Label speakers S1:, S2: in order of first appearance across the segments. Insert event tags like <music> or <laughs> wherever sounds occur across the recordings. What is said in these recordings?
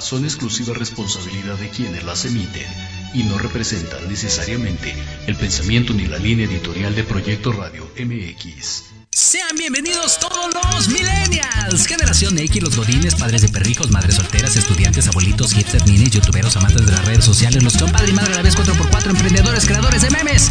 S1: son exclusiva responsabilidad de quienes las emiten y no representan necesariamente el pensamiento ni la línea editorial de Proyecto Radio MX.
S2: Sean bienvenidos todos los millennials, generación X, los godines, padres de perrijos, madres solteras, estudiantes, abuelitos, hipsters, minis, youtuberos, amantes de las redes sociales, los compadres y madre a la vez 4x4, emprendedores, creadores de memes.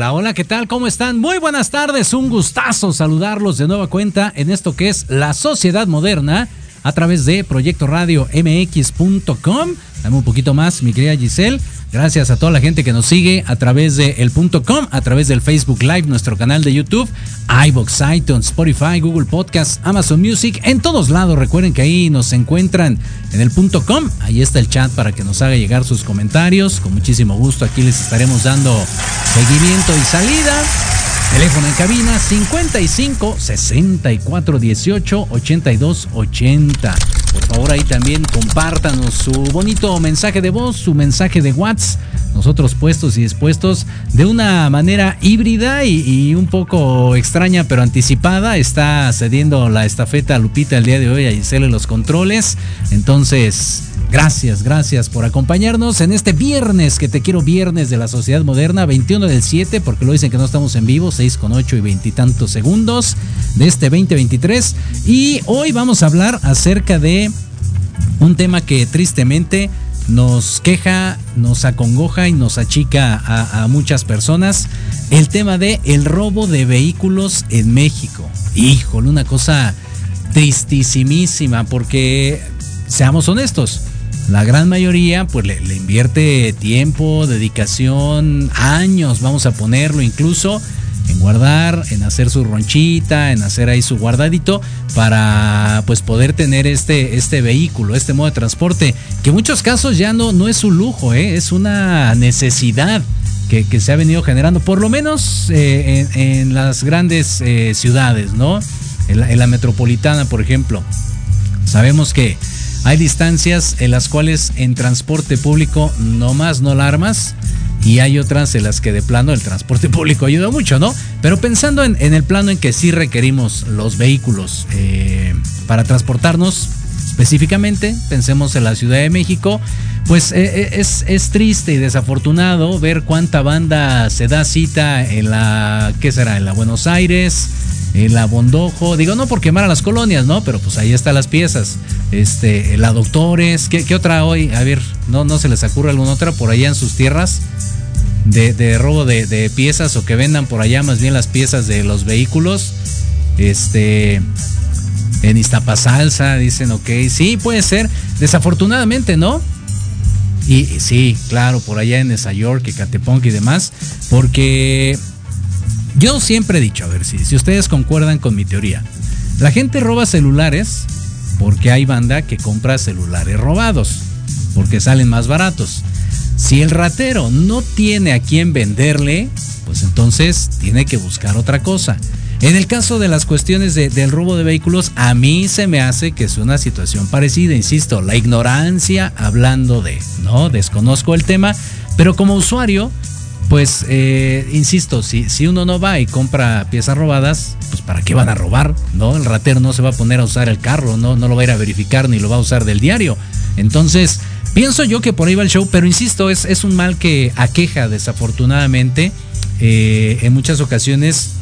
S2: Hola, hola, ¿qué tal? ¿Cómo están? Muy buenas tardes, un gustazo saludarlos de nueva cuenta en esto que es la sociedad moderna a través de Proyecto Radio MX.com. Dame un poquito más, mi querida Giselle. Gracias a toda la gente que nos sigue a través de el.com, a través del Facebook Live, nuestro canal de YouTube, iBox, iTunes, Spotify, Google Podcast, Amazon Music, en todos lados. Recuerden que ahí nos encuentran en el.com. Ahí está el chat para que nos haga llegar sus comentarios. Con muchísimo gusto aquí les estaremos dando seguimiento y salida. Teléfono en cabina 55 64 18 82 80. Por favor, ahí también compártanos su bonito mensaje de voz, su mensaje de WhatsApp. Nosotros puestos y dispuestos de una manera híbrida y, un poco extraña, pero anticipada. Está cediendo la estafeta a Lupita el día de hoy a Giselle los controles. Entonces, Gracias, gracias por acompañarnos en este viernes, que te quiero viernes de la sociedad moderna, 21 del 7, porque lo dicen que no estamos en vivo, 6 con 8 y veintitantos segundos de este 2023. Y hoy vamos a hablar acerca de un tema que tristemente nos queja, nos acongoja y nos achica a, a, muchas personas. El tema de el robo de vehículos en México. Híjole, una cosa tristísimísima porque seamos honestos la gran mayoría pues le, invierte tiempo, dedicación, años, vamos a ponerlo incluso en guardar, en hacer su ronchita, en hacer ahí su guardadito para pues poder tener este, este vehículo, este modo de transporte, que en muchos casos ya no, no es un lujo, ¿eh? es una necesidad. Que, se ha venido generando, por lo menos eh, en, las grandes eh, ciudades, ¿no? en la metropolitana, por ejemplo. Sabemos que hay distancias en las cuales en transporte público nomás no la armas y hay otras en las que de plano el transporte <laughs> público ayuda mucho, ¿no? Pero pensando en, el plano en que sí requerimos los vehículos eh, para transportarnos, específicamente, pensemos en la Ciudad de México, pues eh, eh, es, es, triste y desafortunado ver cuánta banda se da cita en la, ¿qué será? En la Buenos Aires, en la Bondojo, digo no por quemar a las colonias, ¿no? Pero pues ahí están las piezas. Este, la Doctores, ¿qué, otra hoy? A ver, ¿no, ¿no se les ocurre alguna otra por allá en sus tierras? De, robo de, piezas o que vendan por allá más bien las piezas de los vehículos. Este, en Iztapasalsa dicen, ok, sí, puede ser. Desafortunadamente, ¿no? Y, sí, claro, por allá en Nueva York, Catepunk y demás, porque yo siempre he dicho, a ver si, si ustedes concuerdan con mi teoría, la gente roba celulares porque hay banda que compra celulares robados, porque salen más baratos. Si el ratero no tiene a quién venderle, pues entonces tiene que buscar otra cosa. En el caso de las cuestiones del robo de vehículos, a mí se me hace que es una situación parecida, insisto, la ignorancia hablando de, ¿no? Desconozco el tema, pero como usuario, pues, eh, insisto, si, si uno no va y compra piezas robadas, pues ¿para qué van a robar? ¿No? El ratero no se va a poner a usar el carro, no, no lo va a ir a verificar ni lo va a usar del diario. Entonces, pienso yo que por ahí va el show, pero insisto, es, es un mal que aqueja desafortunadamente eh, en muchas ocasiones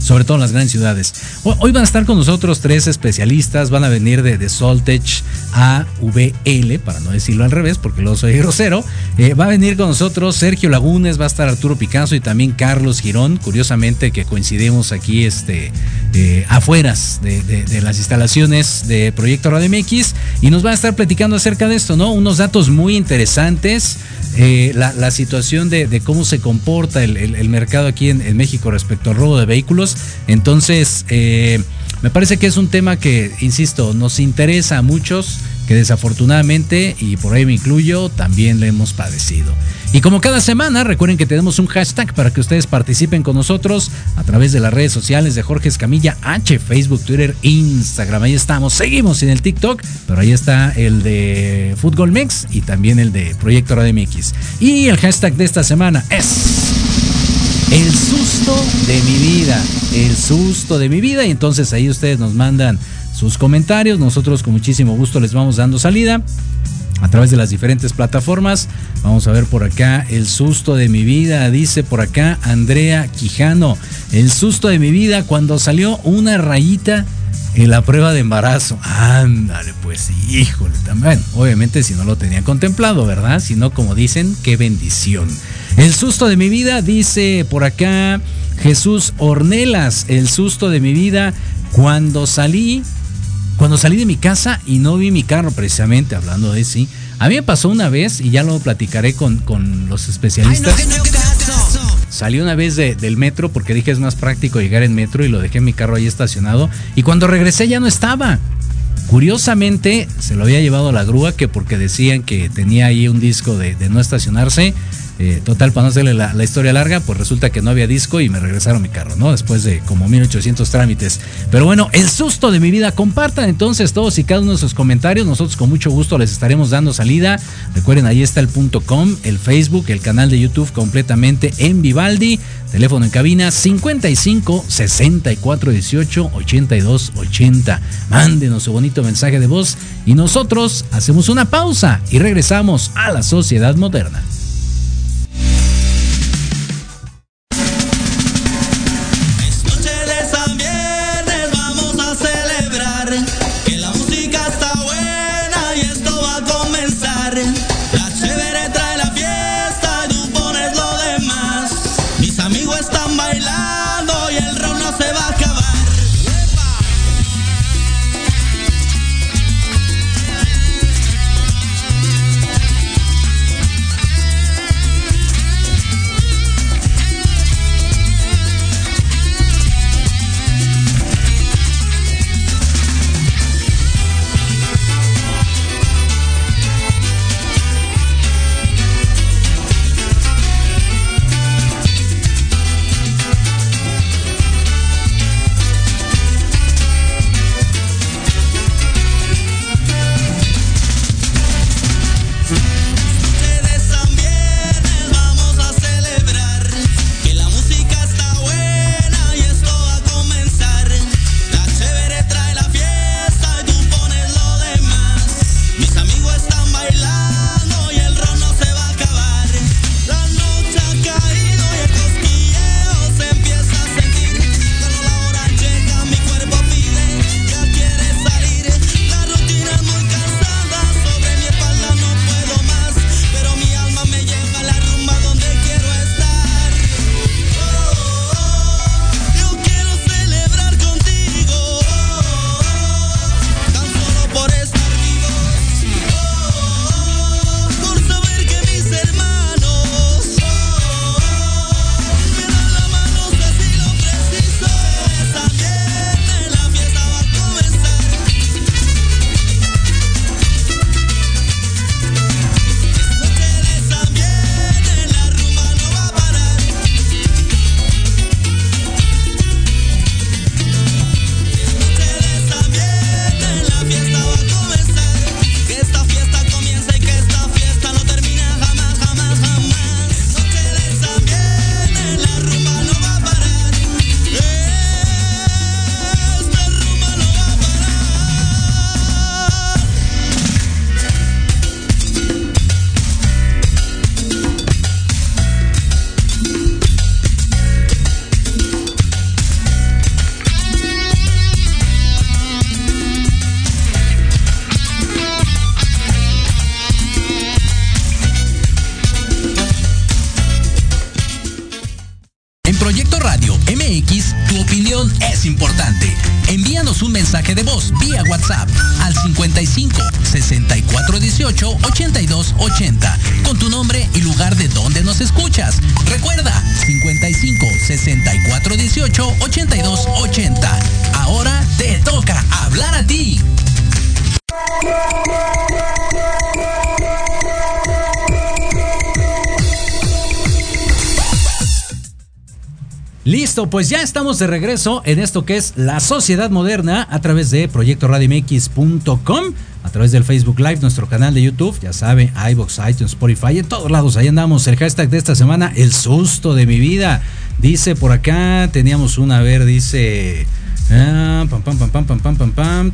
S2: sobre todo en las grandes ciudades. Hoy van a estar con nosotros tres especialistas, van a venir de, de Soltech AVL, para no decirlo al revés, porque luego soy <laughs> grosero. Eh, va a venir con nosotros Sergio Lagunes, va a estar Arturo Picasso y también Carlos Girón, curiosamente que coincidimos aquí este, eh, afueras de, las instalaciones de Proyecto Radio MX y nos van a estar platicando acerca de esto, ¿no? Unos datos muy interesantes. Eh, la, situación de, cómo se comporta el, mercado aquí en, México respecto al robo de vehículos. Entonces, eh, Me parece que es un tema que, insisto, nos interesa a muchos, que desafortunadamente, y por ahí me incluyo, también le hemos padecido. Y como cada semana, recuerden que tenemos un hashtag para que ustedes participen con nosotros a través de las redes sociales de Jorge Escamilla H, Facebook, Twitter, Instagram. Ahí estamos. Seguimos en el TikTok, pero ahí está el de Fútbol Mix y también el de Proyecto Radio MX. Y el hashtag de esta semana es el susto de mi vida. El susto de mi vida. Y entonces ahí ustedes nos mandan sus comentarios. Nosotros con muchísimo gusto les vamos dando salida a través de las diferentes plataformas. Vamos a ver por acá el susto de mi vida, dice por acá Andrea Quijano. El susto de mi vida cuando salió una rayita en la prueba de embarazo. Ándale, pues híjole, también. Obviamente si no lo tenía contemplado, ¿verdad? Si no, como dicen, qué bendición. El susto de mi vida, dice por acá Jesús Ornelas. El susto de mi vida cuando salí cuando salí de mi casa y no vi mi carro, precisamente hablando de sí, a mí me pasó una vez, y ya lo platicaré con, con los especialistas. Salí una vez del metro porque dije es más práctico llegar en metro y lo dejé mi carro ahí estacionado. Y cuando regresé ya no estaba. Curiosamente se lo había llevado a la grúa que porque decían que tenía ahí un disco de, de no estacionarse eh, total, para no hacerle la, historia larga, pues resulta que no había disco y me regresaron mi carro, ¿no? Después de como 1800 trámites. Pero bueno, el susto de mi vida. Compartan entonces todos y cada uno de sus comentarios. Nosotros con mucho gusto les estaremos dando salida. Recuerden, ahí está el punto com, el Facebook, el canal de YouTube completamente en Vivaldi. Teléfono en cabina 55 64 18 82 80. Mándenos su bonito mensaje de voz y nosotros hacemos una pausa y regresamos a la sociedad moderna.
S1: 55 64 18 82 80 con tu nombre y lugar de donde nos escuchas. Recuerda 55 64 18
S2: Pues ya estamos de regreso en esto que es la sociedad moderna a través de proyectoradiomx.com, a través del Facebook Live, nuestro canal de YouTube, ya sabe, iBox, iTunes, Spotify, en todos lados, ahí andamos. El hashtag de esta semana, el susto de mi vida. Dice por acá, teníamos una, a ver, dice... Ah.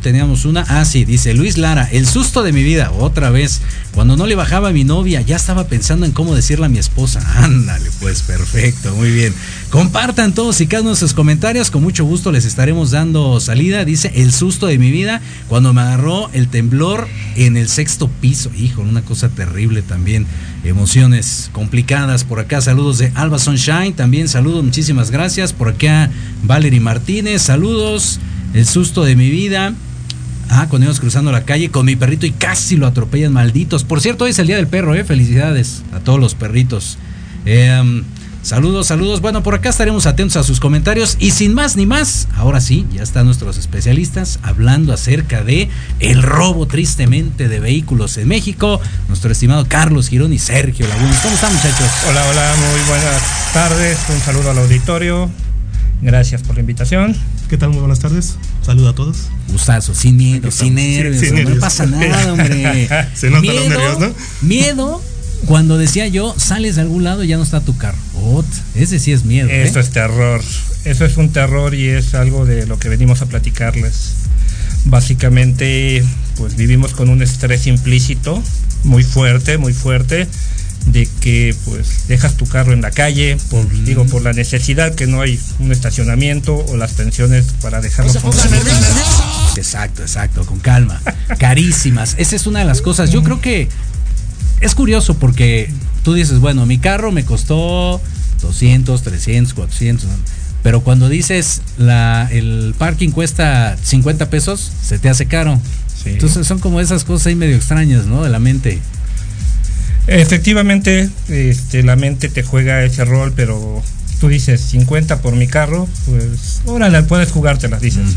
S2: Teníamos una. Ah, sí, dice Luis Lara, el susto de mi vida, otra vez. Cuando no le bajaba a mi novia, ya estaba pensando en cómo decirle a mi esposa. <laughs> Ándale, pues perfecto, muy bien. Compartan todos y cada uno de sus comentarios, con mucho gusto les estaremos dando salida. Dice el susto de mi vida cuando me agarró el temblor en el sexto piso. Hijo, una cosa terrible también. Emociones complicadas. Por acá, saludos de Alba Sunshine. También saludos, muchísimas gracias. Por acá, Valerie Martínez, saludos. El susto de mi vida. Ah, cuando íbamos cruzando la calle con mi perrito y casi lo atropellan, malditos. Por cierto, hoy es el día del perro, ¿eh? Felicidades a todos los perritos. Eh, Saludos, saludos. Bueno, por acá estaremos atentos a sus comentarios y sin más ni más, ahora sí, ya están nuestros especialistas hablando acerca de el robo tristemente de vehículos en México. Nuestro estimado Carlos Girón y Sergio Lagunes. ¿Cómo están, muchachos?
S3: Hola, hola, muy buenas tardes. Un saludo al auditorio. Gracias por la invitación.
S4: ¿Qué tal? Muy buenas tardes. Saludo a todos.
S2: Gustazo, sin miedo, sin nervios,
S4: sin nervios.
S2: no pasa nada, hombre. <laughs>
S4: Se notan
S2: miedo,
S4: los nervios, ¿no?
S2: Miedo cuando decía yo, sales de algún lado y ya no está tu carro. Ot, ese sí es miedo. ¿eh?
S3: Eso es terror. Eso es un terror y es algo de lo que venimos a platicarles. Básicamente, pues vivimos con un estrés implícito muy fuerte, muy fuerte de que pues dejas tu carro en la calle por digo por la necesidad que no hay un estacionamiento o las pensiones para dejarlo
S2: Exacto, exacto, con calma. Carísimas. Esa es una de las cosas. Yo creo que es curioso porque tú dices, bueno, mi carro me costó 200, 300, 400. ¿no? Pero cuando dices la, el parking cuesta 50 pesos, se te hace caro.
S3: Sí.
S2: Entonces son como esas cosas ahí medio extrañas, ¿no? De la mente.
S3: Efectivamente, este, la mente te juega ese rol, pero tú dices 50 por mi carro, pues órale, puedes jugártelas, dices.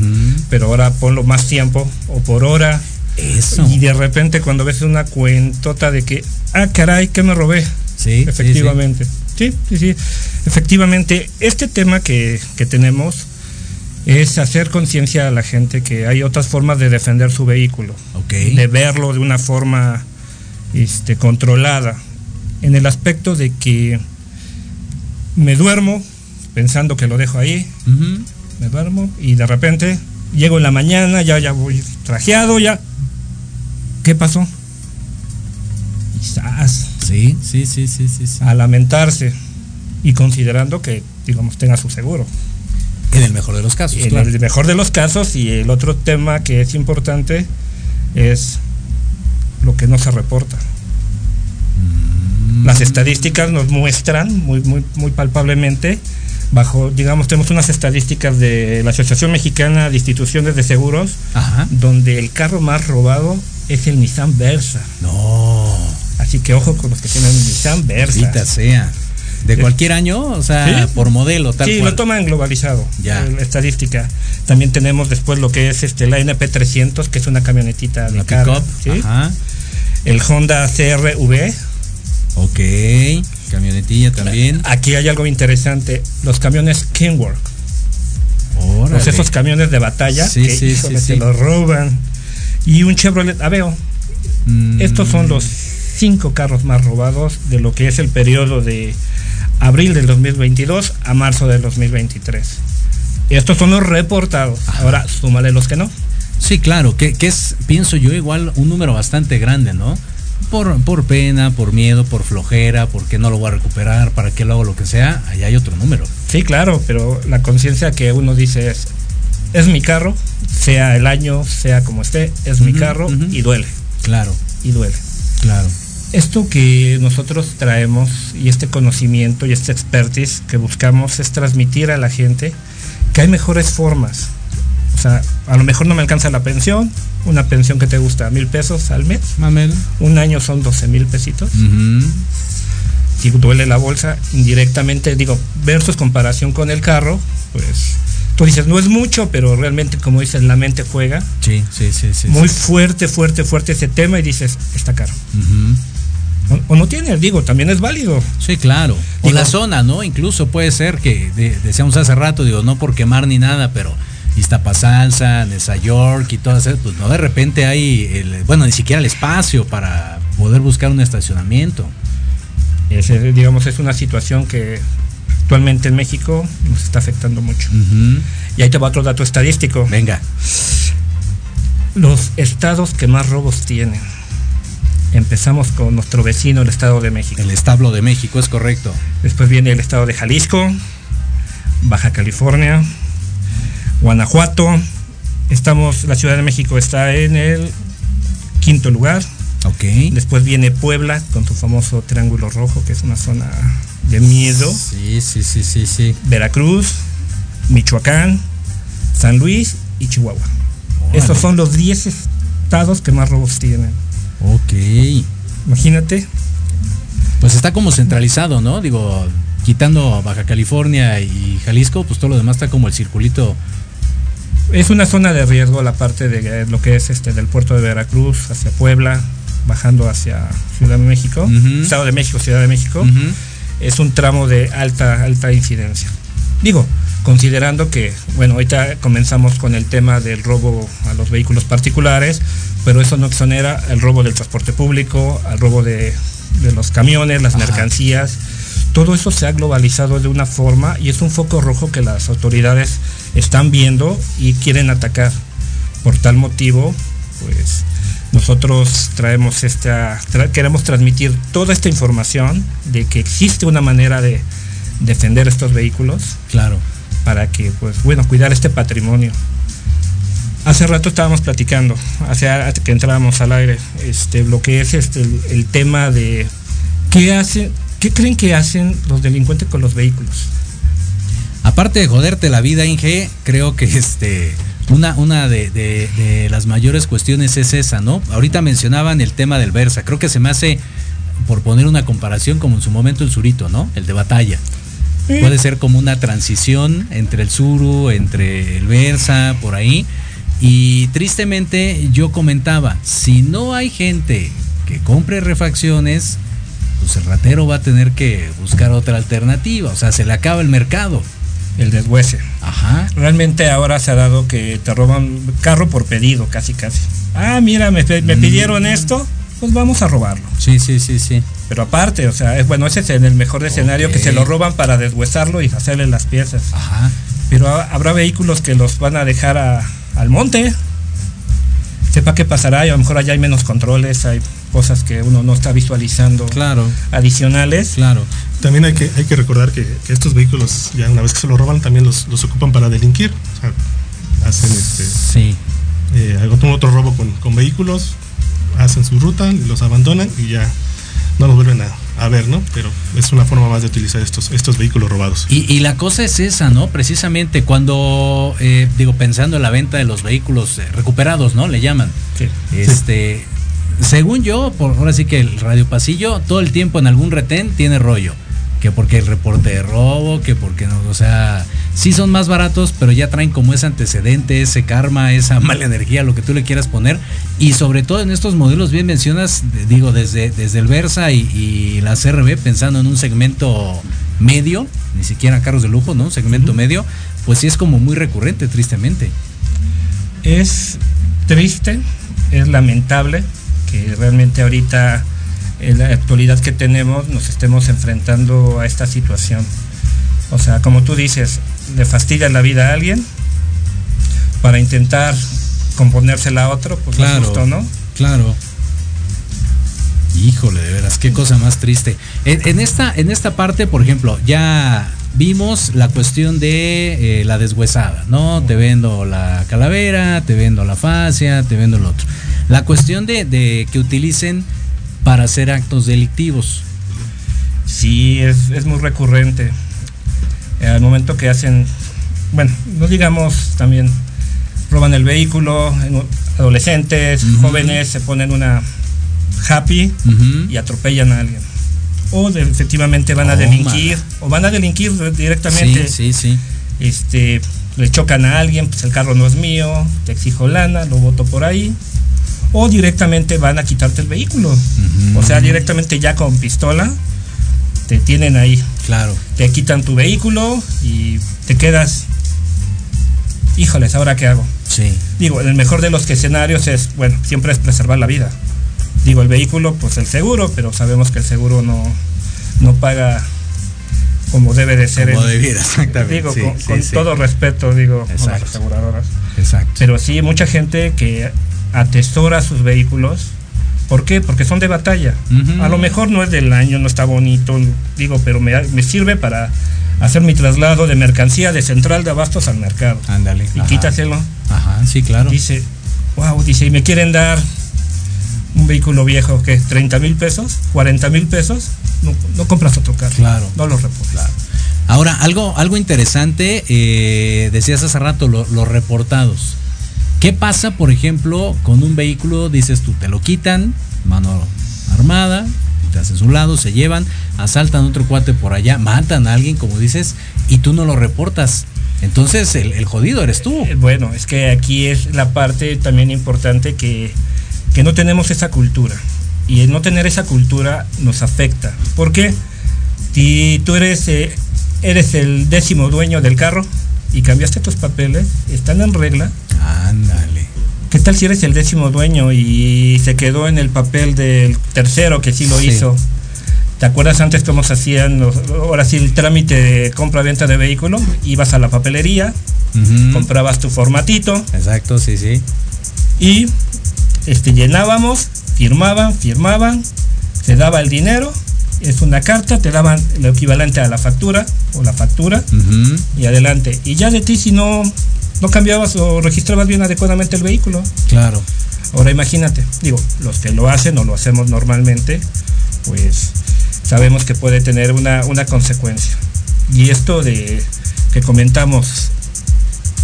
S3: Pero ahora ponlo más tiempo o por hora.
S2: Eso.
S3: Y de repente cuando ves una cuentota de que, ah, caray, que me robé.
S2: Sí,
S3: Efectivamente. Sí, sí, sí. Efectivamente, este tema que, que tenemos es hacer conciencia a la gente que hay otras formas de defender su vehículo
S2: Ok.
S3: de verlo de una forma este, controlada, en el aspecto de que me duermo pensando que lo dejo ahí, me duermo y de repente llego en la mañana, ya, ya voy trajeado, ya. ¿Qué pasó? Quizás
S2: Sí, sí, sí, sí, sí, sí.
S3: a lamentarse y considerando que, digamos, tenga su seguro.
S2: En el mejor de los casos,
S3: En
S2: claro.
S3: el mejor de los casos y el otro tema que es importante es lo que no se reporta.
S2: Mm.
S3: Las estadísticas nos muestran muy, muy, muy palpablemente, bajo, digamos, tenemos unas estadísticas de la Asociación Mexicana de Instituciones de Seguros,
S2: Ajá.
S3: donde el carro más robado es el Nissan Versa.
S2: No.
S3: Así que ojo con los que tienen Nissan Versa.
S2: Maldita sea. ¿De cualquier año? O sea,
S3: Sí.
S2: por modelo, tal
S3: sí,
S2: cual.
S3: lo toman globalizado.
S2: Ya.
S3: eh, La estadística. También tenemos después lo que es este la NP300, que es una camionetita de
S2: pick-up.
S3: ¿sí? El Honda CRV.
S2: Ok. Camionetilla también.
S3: Aquí hay algo interesante. Los camiones Kenworth. Pues esos camiones de batalla
S2: Sí,
S3: que
S2: sí,
S3: se los roban. Y un Chevrolet Aveo.
S2: Mm,
S3: Estos son los cinco carros más robados de lo que es el periodo de abril del 2022 a marzo del 2023. Estos son los reportados.
S2: Ajá.
S3: Ahora, súmale los que no.
S2: Sí, claro, que, que es, pienso yo, igual un número bastante grande, ¿no? Por, por pena, por miedo, por flojera, porque no lo voy a recuperar, para qué lo hago lo que sea, ahí hay otro número.
S3: Sí, claro, pero la conciencia que uno dice es, es mi carro, sea el año, sea como esté, es mi carro y duele,
S2: Claro,
S3: y duele.
S2: claro.
S3: Esto que nosotros traemos y este conocimiento y este expertise que buscamos es transmitir a la gente que hay mejores formas. O sea, a lo mejor no me alcanza la pensión, una pensión que te gusta, mil pesos al mes.
S2: Mamel.
S3: Un año son 12 mil pesitos. Si duele la bolsa, indirectamente, digo, versus comparación con el carro, pues tú dices, no es mucho, pero realmente, como dices, la mente juega.
S2: Sí, sí, sí. sí
S3: Muy fuerte, fuerte, fuerte ese tema y dices, está caro. o, no tiene, digo, también es válido.
S2: Sí, claro. o la zona, ¿no? Incluso puede ser que, decíamos hace rato, digo, no por quemar ni nada, pero Iztapasalsa, Nesa York y todas esas, pues no de repente hay, el, bueno, ni siquiera el espacio para poder buscar un estacionamiento.
S3: Ese, digamos, es una situación que actualmente en México nos está afectando mucho. Y ahí te va otro dato estadístico.
S2: Venga.
S3: Los estados que más robos tienen. Empezamos con nuestro vecino, el Estado de México.
S2: El establo de México, es correcto.
S3: Después viene el Estado de Jalisco, Baja California, Guanajuato. Estamos, la Ciudad de México está en el quinto lugar.
S2: Ok.
S3: Después viene Puebla con su famoso Triángulo Rojo, que es una zona de miedo.
S2: Sí, sí, sí, sí, sí.
S3: Veracruz, Michoacán, San Luis y Chihuahua. Esos son los 10 estados que más robos tienen.
S2: Ok.
S3: Imagínate.
S2: Pues está como centralizado, ¿no? Digo, quitando Baja California y Jalisco, pues todo lo demás está como el circulito.
S3: Es una zona de riesgo la parte de lo que es este del puerto de Veracruz hacia Puebla, bajando hacia Ciudad de México, Estado de México, Ciudad de México, es un tramo de alta, alta incidencia. Digo, considerando que, bueno, ahorita comenzamos con el tema del robo a los vehículos particulares, pero eso no exonera el robo del transporte público, al robo de, los camiones, las mercancías. Todo eso se ha globalizado de una forma y es un foco rojo que las autoridades están viendo y quieren atacar. Por tal motivo, pues nosotros traemos esta, queremos transmitir toda esta información de que existe una manera de defender estos vehículos.
S2: Claro.
S3: Para que, pues, bueno, cuidar este patrimonio. Hace rato estábamos platicando, hace que entrábamos al aire, este, lo que es este, el, tema de qué hace, qué creen que hacen los delincuentes con los vehículos.
S2: Aparte de joderte la vida, Inge, creo que este una, una de, las mayores cuestiones es esa, ¿no? Ahorita mencionaban el tema del Versa. Creo que se me hace, por poner una comparación, como en su momento el Surito, ¿no? El de batalla. Puede ser como una transición entre el Suru, entre el Versa, por ahí. Y tristemente yo comentaba, si no hay gente que compre refacciones, pues el ratero va a tener que buscar otra alternativa. O sea, se le acaba el mercado
S3: el deshuese.
S2: Ajá.
S3: Realmente ahora se ha dado que te roban carro por pedido, casi casi. Ah, mira, me, mm. pidieron esto, pues vamos a robarlo.
S2: Sí, sí, sí, sí.
S3: Pero aparte, o sea, es bueno, ese es en el mejor escenario que se lo roban para deshuesarlo y hacerle las piezas.
S2: Ajá.
S3: Pero habrá vehículos que los van a dejar al monte. Sepa qué pasará y a lo mejor allá hay menos controles, hay cosas que uno no está visualizando
S2: claro.
S3: adicionales.
S2: Claro.
S4: También hay que, hay que recordar que, estos vehículos, ya una vez que se los roban, también los, ocupan para delinquir. O sea, hacen este,
S2: sí.
S4: Eh, otro, otro robo con, vehículos, hacen su ruta, los abandonan y ya no los vuelven a, ver, ¿no? Pero es una forma más de utilizar estos, estos vehículos robados.
S2: Y, la cosa es esa, ¿no? Precisamente cuando, eh, digo, pensando en la venta de los vehículos eh, recuperados, ¿no? Le llaman.
S3: Sí.
S2: Este, según yo, por ahora sí que el radio pasillo, todo el tiempo en algún retén tiene rollo que porque el reporte de robo, que porque no, o sea, sí son más baratos, pero ya traen como ese antecedente, ese karma, esa <laughs> mala energía, lo que tú le quieras poner. Y sobre todo en estos modelos, bien mencionas, digo, desde, desde el Versa y, la CRB, pensando en un segmento medio, ni siquiera carros de lujo, ¿no? Un segmento medio, pues sí es como muy recurrente, tristemente.
S3: Es triste, es lamentable que realmente ahorita en la actualidad que tenemos nos estemos enfrentando a esta situación. O sea, como tú dices, le fastidia la vida a alguien para intentar componérsela a otro, pues
S2: claro, justo, ¿no? Claro. Híjole, de veras, qué cosa más triste. En, esta, en esta parte, por ejemplo, ya vimos la cuestión de eh, la deshuesada, ¿no? Te vendo la calavera, te vendo la fascia, te vendo el otro. La cuestión de, de que utilicen para hacer actos delictivos.
S3: Sí, es, muy recurrente. Al momento que hacen, bueno, no digamos también, roban el vehículo, adolescentes, jóvenes se ponen una happy y atropellan a alguien. O efectivamente van a delinquir, o van a delinquir directamente.
S2: Sí, sí, sí.
S3: Este, le chocan a alguien, pues el carro no es mío, te exijo lana, lo voto por ahí. O directamente van a quitarte el vehículo. O sea, directamente ya con pistola te tienen ahí.
S2: Claro.
S3: Te quitan tu vehículo y te quedas. Híjoles, ¿ahora qué hago?
S2: Sí.
S3: Digo, el mejor de los escenarios es, bueno, siempre es preservar la vida. Digo, el vehículo, pues el seguro, pero sabemos que el seguro no, no paga como debe de ser.
S2: Como debiera, exactamente.
S3: Digo, con, todo respeto, digo, a las aseguradoras.
S2: Exacto.
S3: Pero sí, mucha gente que atesora sus vehículos. ¿Por qué? Porque son de batalla. A lo mejor no es del año, no está bonito, digo, pero me, me, sirve para hacer mi traslado de mercancía de central de abastos al mercado.
S2: Ándale.
S3: Y quítaselo.
S2: Ajá, sí, claro.
S3: Dice, wow, dice, y me quieren dar un vehículo viejo que 30 mil pesos, 40 mil pesos, no, compras otro carro.
S2: Claro.
S3: No lo reportas.
S2: Ahora, algo, algo interesante, eh, decías hace rato, los reportados. ¿Qué pasa, por ejemplo, con un vehículo, dices tú, te lo quitan, mano armada, te hacen su lado, se llevan, asaltan otro cuate por allá, matan a alguien, como dices, y tú no lo reportas? Entonces, el, el jodido eres tú.
S3: Eh, bueno, es que aquí es la parte también importante que que no tenemos esa cultura. Y el no tener esa cultura nos afecta. ¿Por qué? Si tú eres, eh, eres el décimo dueño del carro y cambiaste tus papeles, están en regla.
S2: Ándale.
S3: ¿Qué tal si eres el décimo dueño y se quedó en el papel del tercero que sí lo hizo? ¿Te acuerdas antes cómo se hacían, ahora sí, el trámite de compra-venta de vehículo? Ibas a la papelería, comprabas tu formatito.
S2: Exacto, sí, sí.
S3: Y este, llenábamos, firmaban, firmaban, se daba el dinero, es una carta, te daban lo equivalente a la factura o la factura y adelante. Y ya de ti si no, no cambiabas o registrabas bien adecuadamente el vehículo.
S2: Claro.
S3: Ahora imagínate, digo, los que lo hacen o lo hacemos normalmente, pues sabemos que puede tener una, una consecuencia. Y esto de que comentamos,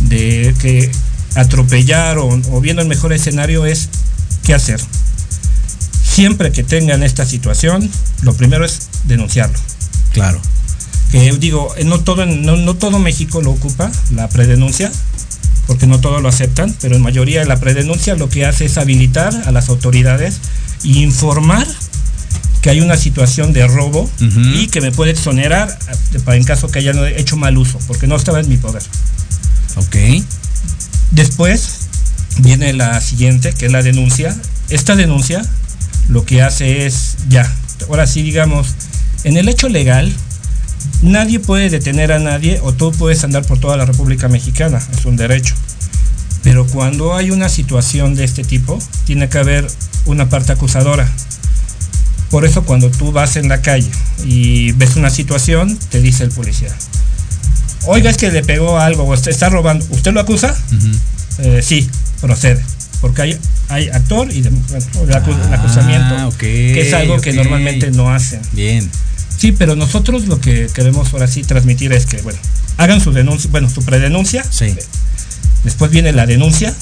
S3: de que atropellar o, o viendo el mejor escenario es qué hacer. Siempre que tengan esta situación, lo primero es denunciarlo.
S2: Claro.
S3: Que digo, no todo, no, todo México lo ocupa, la predenuncia, porque no todos lo aceptan, pero en mayoría la predenuncia lo que hace es habilitar a las autoridades e informar que hay una situación de robo y que me puede exonerar en caso que haya hecho mal uso, porque no estaba en mi poder.
S2: Ok.
S3: Después, viene la siguiente, que es la denuncia. Esta denuncia lo que hace es, ya, ahora sí digamos, en el hecho legal, nadie puede detener a nadie o tú puedes andar por toda la República Mexicana, es un derecho. Pero cuando hay una situación de este tipo, tiene que haber una parte acusadora. Por eso cuando tú vas en la calle y ves una situación, te dice el policía, oiga, es que le pegó algo o está robando, ¿usted lo acusa? Eh, sí, procede. Porque hay, hay actor y el, acusamiento,
S2: ah,
S3: que es algo que normalmente no hacen.
S2: Bien.
S3: Sí, pero nosotros lo que queremos ahora sí transmitir es que, bueno, hagan su denuncia, bueno, su predenuncia.
S2: Sí.
S3: Después viene la denuncia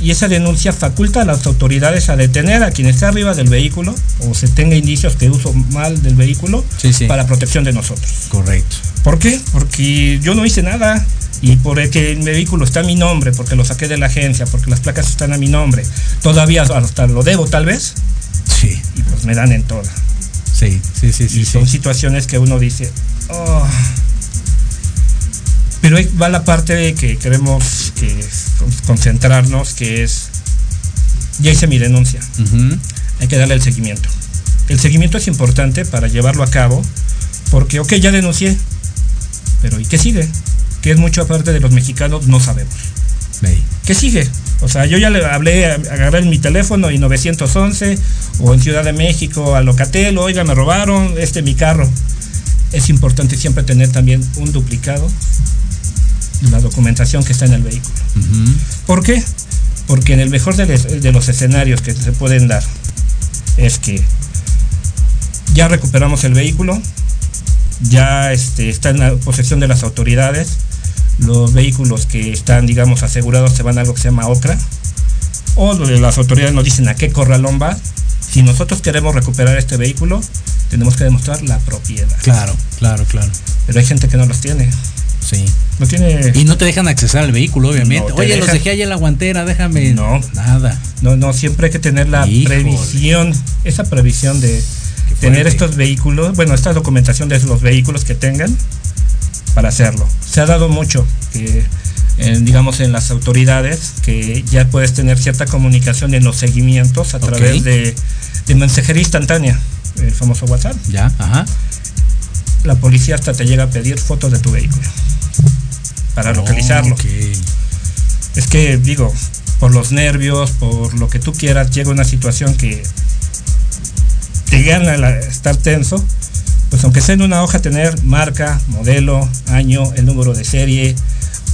S3: y esa denuncia faculta a las autoridades a detener a quien esté arriba del vehículo o se tenga indicios de uso mal del vehículo para protección de nosotros.
S2: Correcto.
S3: ¿Por qué? Porque yo no hice nada y por el que el vehículo está a mi nombre, porque lo saqué de la agencia, porque las placas están a mi nombre, todavía hasta lo debo tal vez.
S2: Sí.
S3: Y pues me dan en toda.
S2: Sí, sí, sí, sí.
S3: son situaciones que uno dice, oh". Pero ahí va la parte que queremos que concentrarnos, que es, ya hice mi denuncia. Hay que darle el seguimiento. El seguimiento es importante para llevarlo a cabo, porque, ok, ya denuncié, pero ¿y qué sigue? Que es mucho aparte de los mexicanos, no sabemos. ¿Qué sigue? O sea, yo ya le hablé, agarré mi teléfono y 911 o en Ciudad de México a Locatel, oiga, me robaron este mi carro. Es importante siempre tener también un duplicado de la documentación que está en el vehículo. ¿Por qué? Porque en el mejor de, los escenarios que se pueden dar es que ya recuperamos el vehículo, ya este, está en la posesión de las autoridades, los vehículos que están, digamos, asegurados se van a algo que se llama OCRA, o las autoridades nos dicen a qué corralón va. Si nosotros queremos recuperar este vehículo, tenemos que demostrar la propiedad.
S2: Claro, claro, claro.
S3: Pero hay gente que no los tiene.
S2: Sí.
S3: No tiene.
S2: Y no te dejan accesar al vehículo, obviamente.
S3: No
S2: Oye, los dejé ahí en la guantera, déjame.
S3: No.
S2: Nada.
S3: No, no, siempre hay que tener la
S2: Híjole.
S3: previsión, esa previsión de tener estos vehículos, bueno, esta documentación de los vehículos que tengan para hacerlo. Se ha dado mucho que, eh, digamos, en las autoridades, que ya puedes tener cierta comunicación en los seguimientos a través de, de mensajería instantánea, el famoso WhatsApp.
S2: Ya, ajá.
S3: La policía hasta te llega a pedir fotos de tu vehículo para localizarlo. Es que digo, por los nervios, por lo que tú quieras, llega una situación que te gana la- estar tenso, pues aunque sea en una hoja tener marca, modelo, año, el número de serie,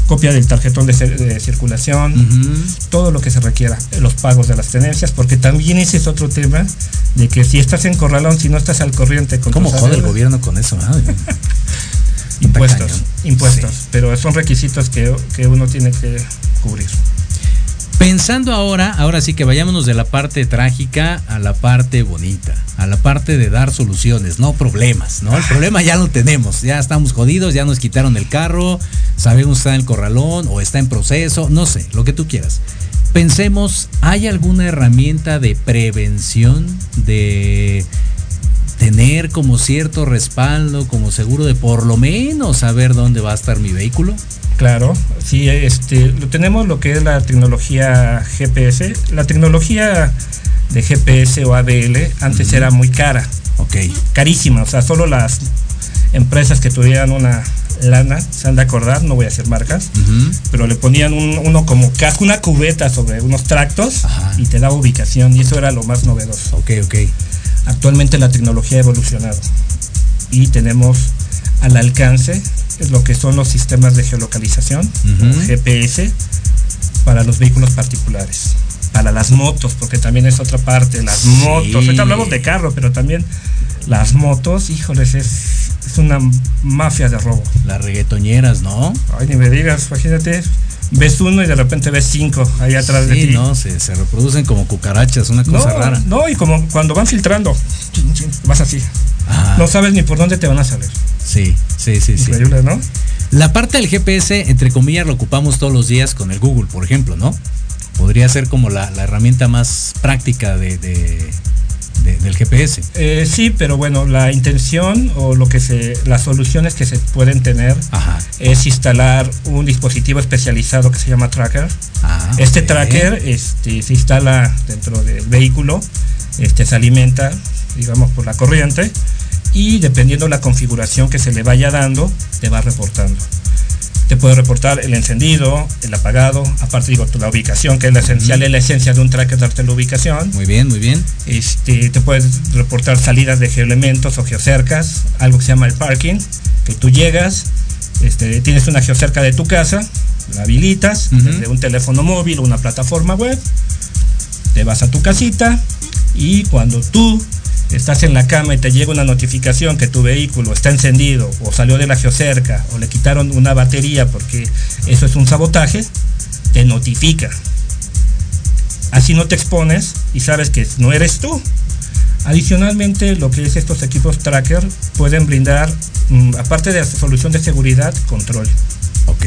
S3: copia del tarjetón de, cir- de circulación, todo lo que se requiera, los pagos de las tenencias, porque también ese es otro tema de que si estás en corralón, si no estás al corriente con
S2: ¿Cómo jode el gobierno con eso? ah? <laughs>
S3: impuestos, impuestos,
S2: Sí.
S3: pero son requisitos que, que uno tiene que cubrir.
S2: Pensando ahora, ahora sí que vayámonos de la parte trágica a la parte bonita, a la parte de dar soluciones, no problemas, ¿no? El problema ya lo tenemos, ya estamos jodidos, ya nos quitaron el carro, sabemos que está en el corralón o está en proceso, no sé, lo que tú quieras. Pensemos, ¿hay alguna herramienta de prevención, de tener como cierto respaldo, como seguro de por lo menos saber dónde va a estar mi vehículo?
S3: Claro, sí, este, lo tenemos lo que es la tecnología GPS. La tecnología de GPS o ABL antes era muy cara,
S2: Ok,
S3: carísima, o sea, solo las empresas que tuvieran una lana, se han de acordar, no voy a hacer marcas, pero le ponían un- uno como casco, una cubeta sobre unos tractos
S2: Ajá.
S3: y te daba ubicación y eso era lo más novedoso.
S2: ok, ok.
S3: Actualmente la tecnología ha evolucionado y tenemos al alcance lo que son los sistemas de geolocalización, GPS, para los vehículos particulares. Para las motos, porque también es otra parte, las
S2: Sí.
S3: motos. Ahorita hablamos de carro, pero también las motos, híjoles, es, es una mafia de robo.
S2: Las reggaetoñeras, ¿no?
S3: Ay, ni me digas, imagínate, ves uno y de repente ves cinco ahí atrás de
S2: Sí,
S3: ti.
S2: no, se, se reproducen como cucarachas, una cosa
S3: no,
S2: rara.
S3: no, y como cuando van filtrando, vas así.
S2: Ajá.
S3: No sabes ni por dónde te van a salir.
S2: Sí, sí, sí, sí.
S3: Increíble, ¿no?
S2: La parte del GPS, entre comillas, lo ocupamos todos los días con el Google, por ejemplo, ¿no? Podría ser como la, la herramienta más práctica de, de- de- del GPS.
S3: Eh, sí, pero bueno, la intención o lo que se, las soluciones que se pueden tener
S2: Ajá.
S3: es instalar un dispositivo especializado que se llama tracker.
S2: Ah,
S3: Este tracker este, se instala dentro del vehículo, este, se alimenta, digamos, por la corriente y dependiendo la configuración que se le vaya dando, te va reportando. Te puede reportar el encendido, el apagado, aparte digo, la ubicación, que es la esencial, es la esencia de un tracker, darte la ubicación.
S2: Muy bien, muy bien.
S3: Este, te puedes reportar salidas de geoelementos o geocercas, algo que se llama el parking, que tú llegas, este, tienes una geocerca de tu casa, la habilitas
S2: Ujú.
S3: desde un teléfono móvil o una plataforma web, te vas a tu casita y cuando tú estás en la cama y te llega una notificación que tu vehículo está encendido o salió de la geocerca o le quitaron una batería porque eso es un sabotaje, te notifica. Así no te expones y sabes que no eres tú. Adicionalmente, lo que es estos equipos tracker pueden brindar, mm, aparte de la solución de seguridad, control.
S2: Ok.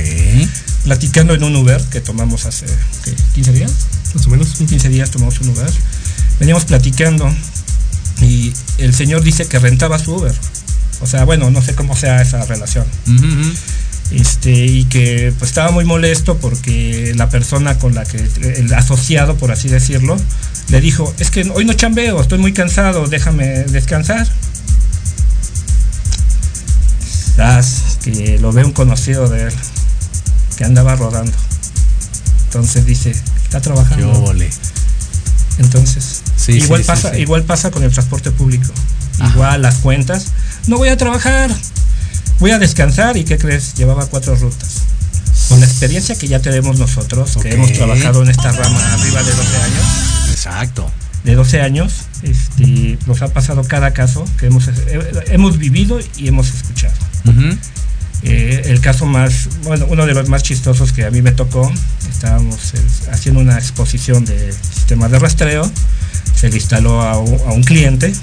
S3: Platicando en un Uber que tomamos hace ¿qué? 15 días,
S4: Más o menos.
S3: 15 días tomamos un Uber, veníamos platicando y el señor dice que rentaba su Uber. O sea, bueno, no sé cómo sea esa relación. Este, y que pues estaba muy molesto porque la persona con la que, el asociado, por así decirlo, le dijo, es que hoy no chambeo, estoy muy cansado, déjame descansar. Das, que lo ve un conocido de él, que andaba rodando. Entonces dice, está trabajando. Entonces,
S2: Sí,
S3: igual,
S2: sí,
S3: pasa,
S2: sí.
S3: igual pasa con el transporte público.
S2: Ajá.
S3: Igual las cuentas. No voy a trabajar, voy a descansar. ¿Y qué crees? Llevaba cuatro rutas. Con la experiencia que ya tenemos nosotros, que hemos trabajado en esta rama arriba de 12 años,
S2: Exacto.
S3: de 12 años, este, nos ha pasado cada caso que hemos, eh, hemos vivido y hemos escuchado. Eh, el caso más, bueno, uno de los más chistosos que a mí me tocó, estábamos eh, haciendo una exposición de sistemas de rastreo, se le instaló a un, a un cliente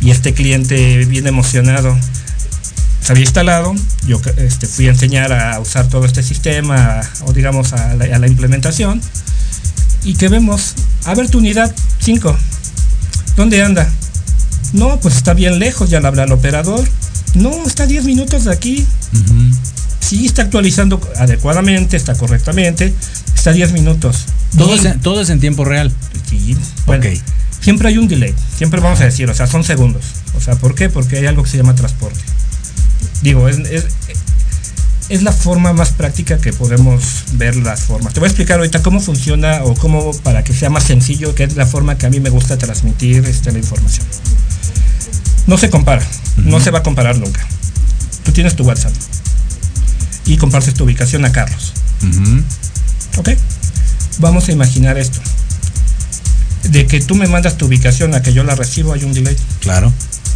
S3: y este cliente bien emocionado se había instalado, yo este, fui a enseñar a usar todo este sistema o digamos a la, a la implementación y que vemos, a ver tu unidad 5, ¿dónde anda? No, pues está bien lejos, ya le habla al operador. No, está a 10 minutos de aquí. Sí, está actualizando adecuadamente, está correctamente, está a 10 minutos.
S2: todo, es, todo es en tiempo real.
S3: Sí, bueno,
S2: Ok.
S3: siempre hay un delay, siempre vamos a decir, o sea, son segundos. O sea, ¿por qué? Porque hay algo que se llama transporte. Digo, es, es, es la forma más práctica que podemos ver las formas. Te voy a explicar ahorita cómo funciona o cómo, para que sea más sencillo, que es la forma que a mí me gusta transmitir este, la información. No se compara, no se va a comparar nunca. Tú tienes tu WhatsApp y compartes tu ubicación a Carlos.
S2: Ujú.
S3: ¿Ok? Vamos a imaginar esto. De que tú me mandas tu ubicación a que yo la recibo hay un delay.
S2: Claro.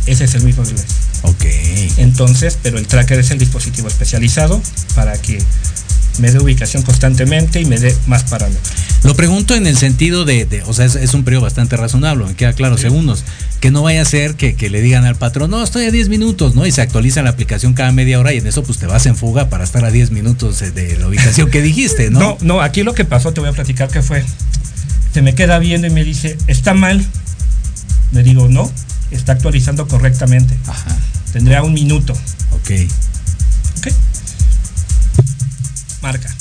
S3: Ese es el mismo delay.
S2: Ok.
S3: Entonces, pero el tracker es el dispositivo especializado para que me dé ubicación constantemente y me dé más parámetros.
S2: Lo pregunto en el sentido de, de- o sea, es, es un periodo bastante razonable, me queda claro, segundos. Que no vaya a ser que, que le digan al patrón, no, estoy a 10 minutos, ¿no? Y se actualiza la aplicación cada media hora y en eso pues te vas en fuga para estar a 10 minutos de- de la ubicación que dijiste, ¿no?
S3: No, no, aquí lo que pasó, te voy a platicar que fue. Se me queda viendo y me dice, está mal. Le digo, no, está actualizando correctamente.
S2: Ajá,
S3: Tendría un minuto.
S2: ok.
S3: Ok. Marca.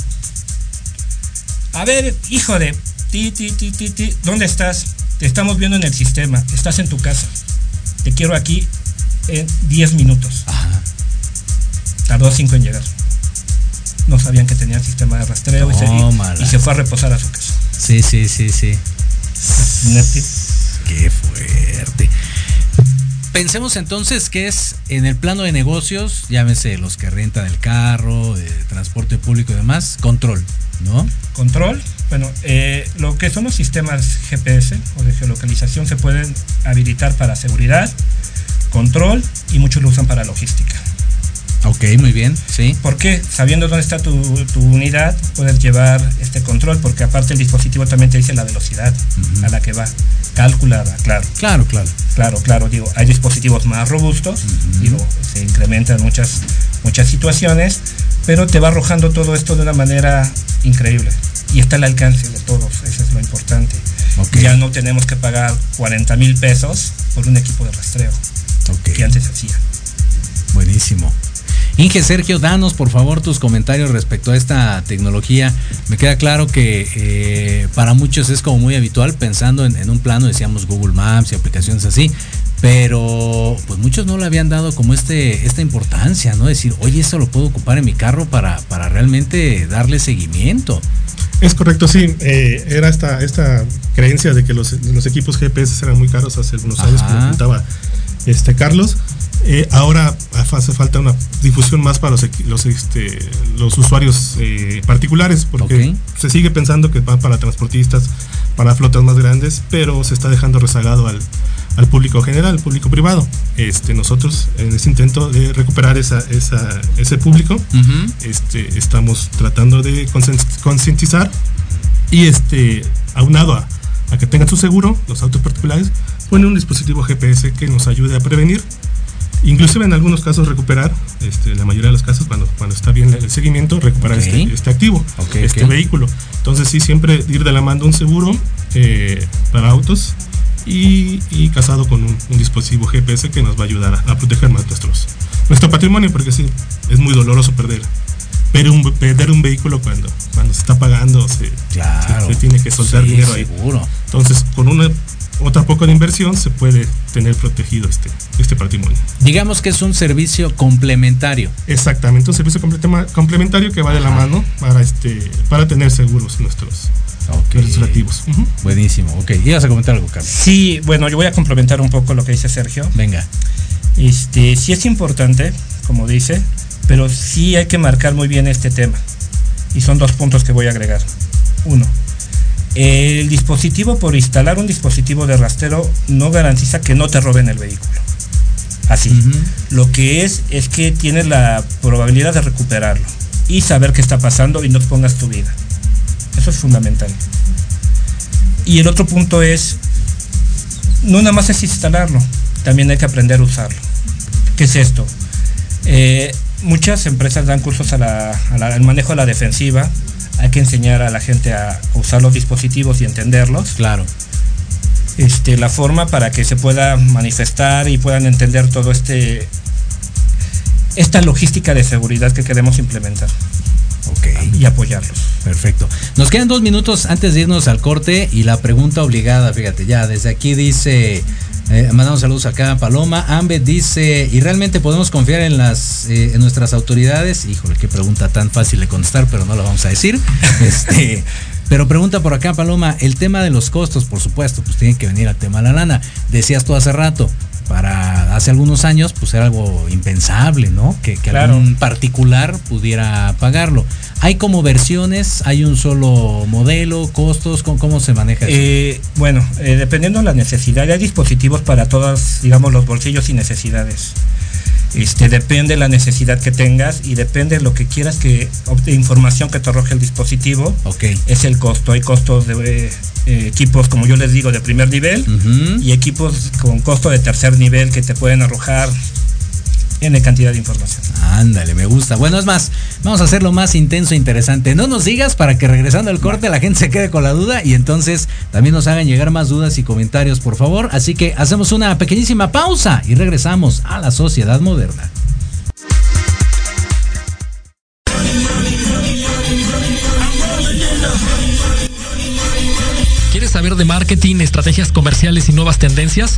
S3: A ver, hijo de ti, ti, ti, ti, ti, ¿dónde estás? Te estamos viendo en el sistema. Estás en tu casa. Te quiero aquí en 10 minutos.
S2: Ajá.
S3: Tardó 5 en llegar. No sabían que tenía sistema de rastreo y se, y se fue a reposar a su casa.
S2: Sí, sí, sí, sí.
S3: Imagínate.
S2: Qué fuerte. Pensemos entonces que es en el plano de negocios, llámese los que rentan el carro, transporte público y demás, control, ¿no?
S3: Control. Bueno, eh, lo que son los sistemas GPS o de geolocalización se pueden habilitar para seguridad, control y muchos lo usan para logística.
S2: Ok, muy bien, sí.
S3: ¿Por qué? Sabiendo dónde está tu, tu unidad, puedes llevar este control, porque aparte el dispositivo también te dice la velocidad a la que va, calculada, claro.
S2: Claro, claro.
S3: Claro, claro, digo, hay dispositivos más robustos,
S2: Ujú.
S3: digo, se incrementan muchas, muchas situaciones, pero te va arrojando todo esto de una manera increíble. Y está al alcance de todos, eso es lo importante. Ya no tenemos que pagar 40 mil pesos por un equipo de rastreo,
S2: Ok.
S3: que antes hacía.
S2: Buenísimo. Inge Sergio, danos por favor tus comentarios respecto a esta tecnología. Me queda claro que eh, para muchos es como muy habitual pensando en, en un plano, decíamos Google Maps y aplicaciones así, pero pues muchos no le habían dado como este, esta importancia, ¿no? Decir, oye, esto lo puedo ocupar en mi carro para, para realmente darle seguimiento.
S4: Es correcto, sí. eh, era esta, esta creencia de que los, los equipos GPS eran muy caros hace algunos años, como comentaba este Carlos. Eh, ahora hace falta una difusión más para los, los, este, los usuarios eh, particulares, porque se sigue pensando que va para transportistas, para flotas más grandes, pero se está dejando rezagado al, al público general, al público privado. Este, nosotros, en ese intento de recuperar esa, esa, ese público, este, estamos tratando de concien- concientizar y este, aunado a, a que tengan su seguro, los autos particulares, ponen un dispositivo GPS que nos ayude a prevenir, inclusive en algunos casos recuperar, este, la mayoría de los casos cuando, cuando está bien el seguimiento, recuperar este, este activo, este vehículo. Entonces sí, siempre ir de la mano un seguro eh, para autos y, y casado con un, un dispositivo GPS que nos va a ayudar a, a proteger más nuestros, nuestro patrimonio, porque sí, es muy doloroso perder. Pero un, perder un vehículo cuando, cuando se está pagando, se,
S2: Claro.
S4: se, se tiene que soltar
S2: Sí,
S4: dinero ahí.
S2: Seguro.
S4: Entonces, con una otra poco de inversión se puede tener protegido este, este patrimonio.
S2: Digamos que es un servicio complementario.
S4: Exactamente, un servicio complementario que va de la mano para este para tener seguros nuestros,
S2: Ok.
S4: nuestros activos. Ujú.
S2: Buenísimo. Ok. Ibas a comentar algo, Carlos.
S3: Sí, bueno, yo voy a complementar un poco lo que dice Sergio.
S2: Venga.
S3: Este, sí es importante, como dice, pero sí hay que marcar muy bien este tema. Y son dos puntos que voy a agregar. Uno, el dispositivo por instalar un dispositivo de rastreo no garantiza que no te roben el vehículo. así. Lo que es es que tienes la probabilidad de recuperarlo y saber qué está pasando y no pongas tu vida. Eso es fundamental. Y el otro punto es, no nada más es instalarlo, también hay que aprender a usarlo. ¿Qué es esto? Eh, muchas empresas dan cursos al manejo de la defensiva. Hay que enseñar a la gente a usar los dispositivos y entenderlos.
S2: Claro.
S3: Este, la forma para que se pueda manifestar y puedan entender todo este esta logística de seguridad que queremos implementar.
S2: Ok.
S3: Y apoyarlos.
S2: Perfecto. Nos quedan dos minutos antes de irnos al corte y la pregunta obligada, fíjate, ya desde aquí dice eh, mandamos saludos acá a Paloma. Ambe dice, ¿y realmente podemos confiar en las eh, en nuestras autoridades? Híjole, qué pregunta tan fácil de contestar, pero no la vamos a decir. <laughs> este, pero pregunta por acá, Paloma, el tema de los costos, por supuesto, pues tiene que venir al tema de la lana. Decías tú hace rato, para hace algunos años, pues era algo impensable, ¿no? Que, que algún particular pudiera pagarlo. ¿Hay como versiones? ¿Hay un solo modelo? ¿Costos? ¿Cómo, se maneja eso?
S3: Eh, bueno, eh, dependiendo de la necesidad, hay dispositivos para todas, digamos, los bolsillos y necesidades. Este, depende de la necesidad que tengas y depende de lo que quieras que información que te arroje el dispositivo.
S2: Ok.
S3: Es el costo. Hay costos de eh, equipos, como yo les digo, de primer nivel y equipos con costo de tercer nivel que te pueden arrojar N cantidad de información.
S2: Ándale, me gusta. Bueno, es más, vamos a hacerlo más intenso e interesante. No nos digas para que regresando al corte la gente se quede con la duda y entonces también nos hagan llegar más dudas y comentarios, por favor. Así que hacemos una pequeñísima pausa y regresamos a la sociedad moderna.
S5: ¿Quieres saber de marketing, estrategias comerciales y nuevas tendencias?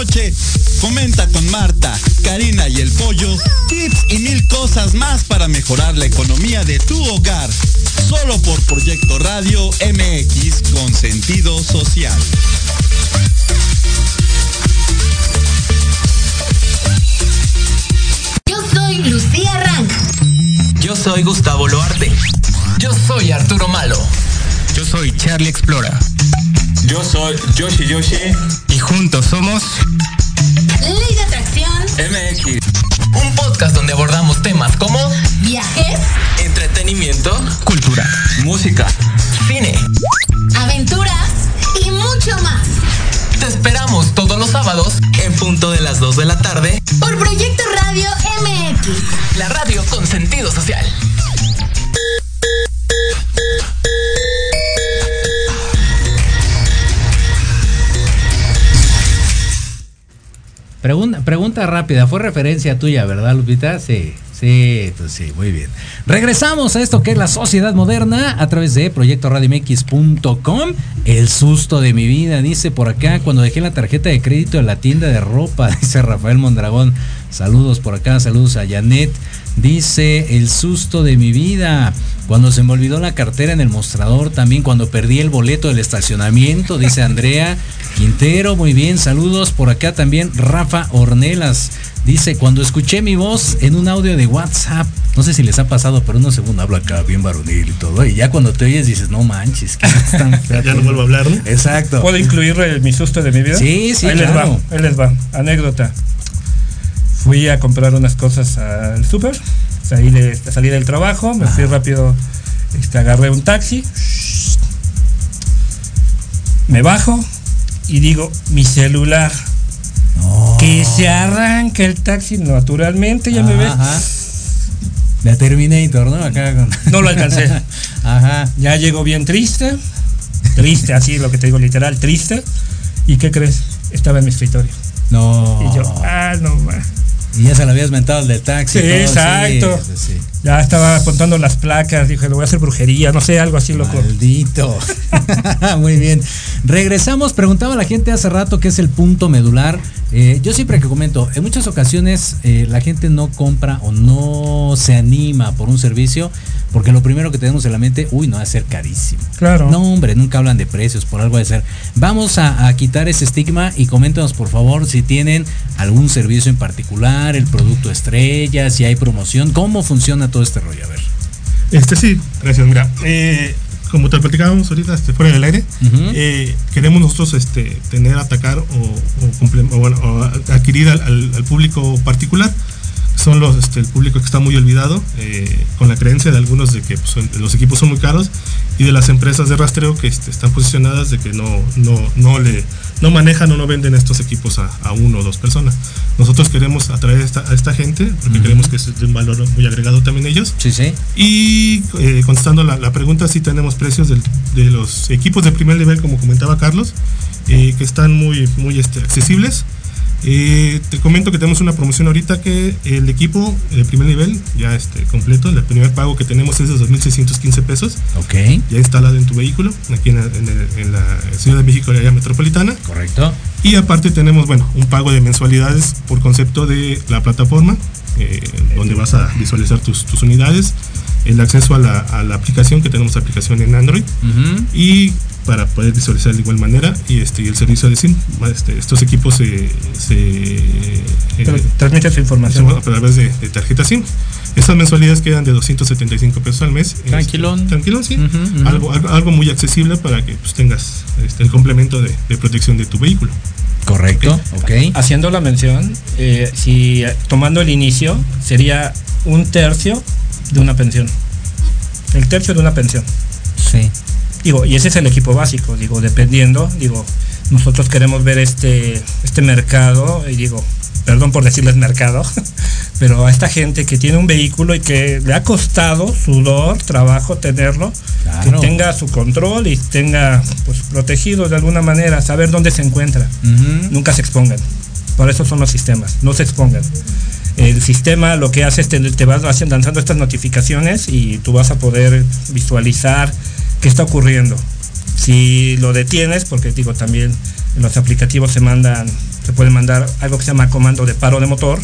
S6: Noche, comenta con Marta, Karina y el Pollo tips y mil cosas más para mejorar la economía de tu hogar. Solo por Proyecto Radio MX con sentido social.
S7: Yo soy Lucía Rank.
S8: Yo soy Gustavo Loarte.
S9: Yo soy Arturo Malo.
S10: Yo soy Charlie Explora.
S11: Yo soy Yoshi Yoshi.
S10: Y juntos somos
S7: Ley de Atracción
S11: MX.
S9: Un podcast donde abordamos temas como
S7: viajes,
S8: entretenimiento,
S10: cultura,
S11: música,
S9: cine,
S7: aventuras y mucho más.
S8: Te esperamos todos los sábados en punto de las 2 de la tarde
S7: por Proyecto Radio MX.
S8: La radio con sentido social.
S2: Pregunta, rápida, fue referencia tuya, ¿verdad, Lupita? Sí, Sí, pues sí, muy bien. Regresamos a esto que es la sociedad moderna a través de proyectoradiomx.com. El susto de mi vida, dice por acá, cuando dejé la tarjeta de crédito en la tienda de ropa, <laughs> dice Rafael Mondragón. Saludos por acá, saludos a Janet. Dice el susto de mi vida. Cuando se me olvidó la cartera en el mostrador, también cuando perdí el boleto del estacionamiento, dice Andrea Quintero. Muy bien, saludos por acá también Rafa Ornelas. Dice, cuando escuché mi voz en un audio de WhatsApp, no sé si les ha pasado, pero unos segundos hablo acá bien varonil y todo. Y ya cuando te oyes dices, no manches, que están <laughs>
S4: ya no vuelvo a hablar, ¿no?
S2: Exacto.
S3: ¿Puedo incluir el, mi susto de mi vida?
S2: Sí, sí,
S3: ahí
S2: claro.
S3: les va, ahí les va. Anécdota. Fui a comprar unas cosas al súper, salí, de, salí del trabajo, me fui rápido, este, agarré un taxi, me bajo y digo, mi celular. Que se arranca el taxi naturalmente, ya me ves.
S2: Ajá. La Terminator, ¿no? Acá con...
S3: No lo alcancé. <laughs>
S2: Ajá.
S3: Ya llegó bien triste. Triste, así lo que te digo literal, triste. ¿Y qué crees? Estaba en mi escritorio.
S2: No.
S3: Y yo, ah, no más.
S2: Y ya se lo habías mentado el del taxi.
S3: Sí,
S2: todo,
S3: exacto.
S2: sí, sí, sí.
S3: Ya estaba apuntando las placas, dije, le voy a hacer brujería, no sé, algo así loco.
S2: Maldito. <laughs> Muy bien. Regresamos, preguntaba la gente hace rato qué es el punto medular. Eh, yo siempre que comento, en muchas ocasiones eh, la gente no compra o no se anima por un servicio porque lo primero que tenemos en la mente, uy, no va a ser carísimo.
S3: Claro.
S2: No, hombre, nunca hablan de precios, por algo de ser. Vamos a, a quitar ese estigma y coméntanos, por favor, si tienen algún servicio en particular, el producto estrella, si hay promoción, cómo funciona todo este rollo. A ver.
S4: Este sí, gracias. Mira, eh, como te platicábamos ahorita este, fuera del aire, eh, queremos nosotros este, tener, atacar o, o comple- o, bueno, o adquirir al, al- al público particular. Son los, este, el público que está muy olvidado, eh, con la creencia de algunos de que pues, son- los equipos son muy caros y de las empresas de rastreo que este, están posicionadas de que no, no, no, le, no manejan o no venden estos equipos a, a uno o dos personas. Nosotros queremos atraer esta- a esta gente porque
S2: Ujú.
S4: creemos que es de un valor muy agregado también ellos.
S2: Sí, sí.
S4: Y eh, contestando la, la pregunta, sí tenemos precios del- de los equipos de primer nivel, como comentaba Carlos, eh, que están muy, muy este, accesibles. Eh, te comento que tenemos una promoción ahorita que el equipo de primer nivel, ya este, completo, el primer pago que tenemos es de 2.615 pesos,
S2: Ok.
S4: ya instalado en tu vehículo, aquí en, la- en el- en la Ciudad de México, la área metropolitana.
S2: Correcto.
S4: Y aparte tenemos, bueno, un pago de mensualidades por concepto de la plataforma, eh, donde vas a visualizar tus, tus unidades, el acceso a la, a la aplicación, que tenemos aplicación en Android, y para poder visualizar de igual manera, y este y el servicio de SIM, este, estos equipos se, se eh,
S3: Tra- Transmite su información.
S4: a través de, de tarjeta SIM. Estas mensualidades quedan de 275 pesos al mes. Este,
S2: Tranquilón.
S4: tranquilón, sí. Algo, algo, algo muy accesible para que pues, tengas este, el complemento de, de protección de tu vehículo.
S2: Correcto. Ok.
S3: Haciendo la mención, eh, si tomando el inicio, sería un tercio de una pensión. El tercio de una pensión.
S2: Sí.
S3: Digo, y ese es el equipo básico, digo, dependiendo, digo, nosotros queremos ver este, este mercado, y digo, perdón por decirles mercado, <laughs> pero a esta gente que tiene un vehículo y que le ha costado sudor, trabajo tenerlo,
S2: Claro.
S3: que tenga su control y tenga pues protegido de alguna manera, saber dónde se encuentra.
S2: Ujú.
S3: Nunca se expongan. Por eso son los sistemas, no se expongan. El sistema lo que hace es te, te vas lanzando estas notificaciones y tú vas a poder visualizar qué está ocurriendo. Si lo detienes, porque digo también en los aplicativos se mandan, se puede mandar algo que se llama comando de paro de motor,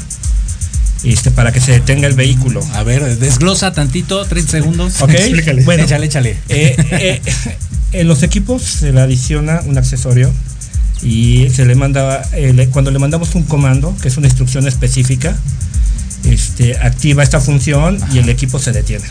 S3: este, para que se detenga el vehículo.
S2: A ver, desglosa tantito, 30 segundos.
S3: Ok, <laughs>
S2: Explícale.
S3: bueno.
S2: échale, échale.
S3: Eh, eh, en los equipos se le adiciona un accesorio y se le manda, eh, le- cuando le mandamos un comando, que es una instrucción específica, este, activa esta función y el equipo se detiene.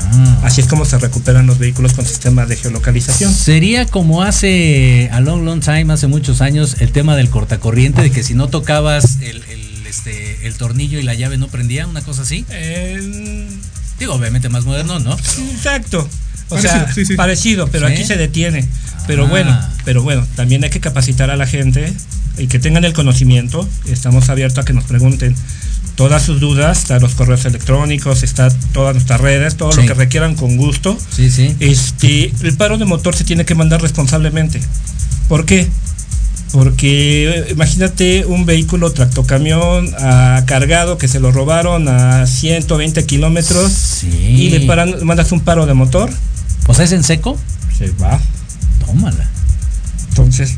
S2: Ah.
S3: Así es como se recuperan los vehículos con sistemas de geolocalización.
S2: Sería como hace a long, long time, hace muchos años, el tema del cortacorriente, de que si no tocabas el, el, este, el tornillo y la llave no prendía, una cosa así. Digo, obviamente más moderno, ¿no?
S3: Exacto. O
S4: Parecido,
S3: sea,
S4: sí, sí.
S3: parecido, pero
S2: Sí.
S3: aquí se detiene. Pero
S2: Ah.
S3: bueno, pero bueno, también hay que capacitar a la gente y que tengan el conocimiento. Estamos abiertos a que nos pregunten todas sus dudas, están los correos electrónicos, está todas nuestras redes, todo
S2: Sí.
S3: lo que requieran con gusto.
S2: Sí, sí.
S3: Este, el paro de motor se tiene que mandar responsablemente. ¿Por qué? Porque eh, imagínate un vehículo tractocamión ah, cargado que se lo robaron a 120 kilómetros y le paran, mandas un paro de motor.
S2: O sea, es en seco.
S3: Se va.
S2: Tómala.
S3: Entonces,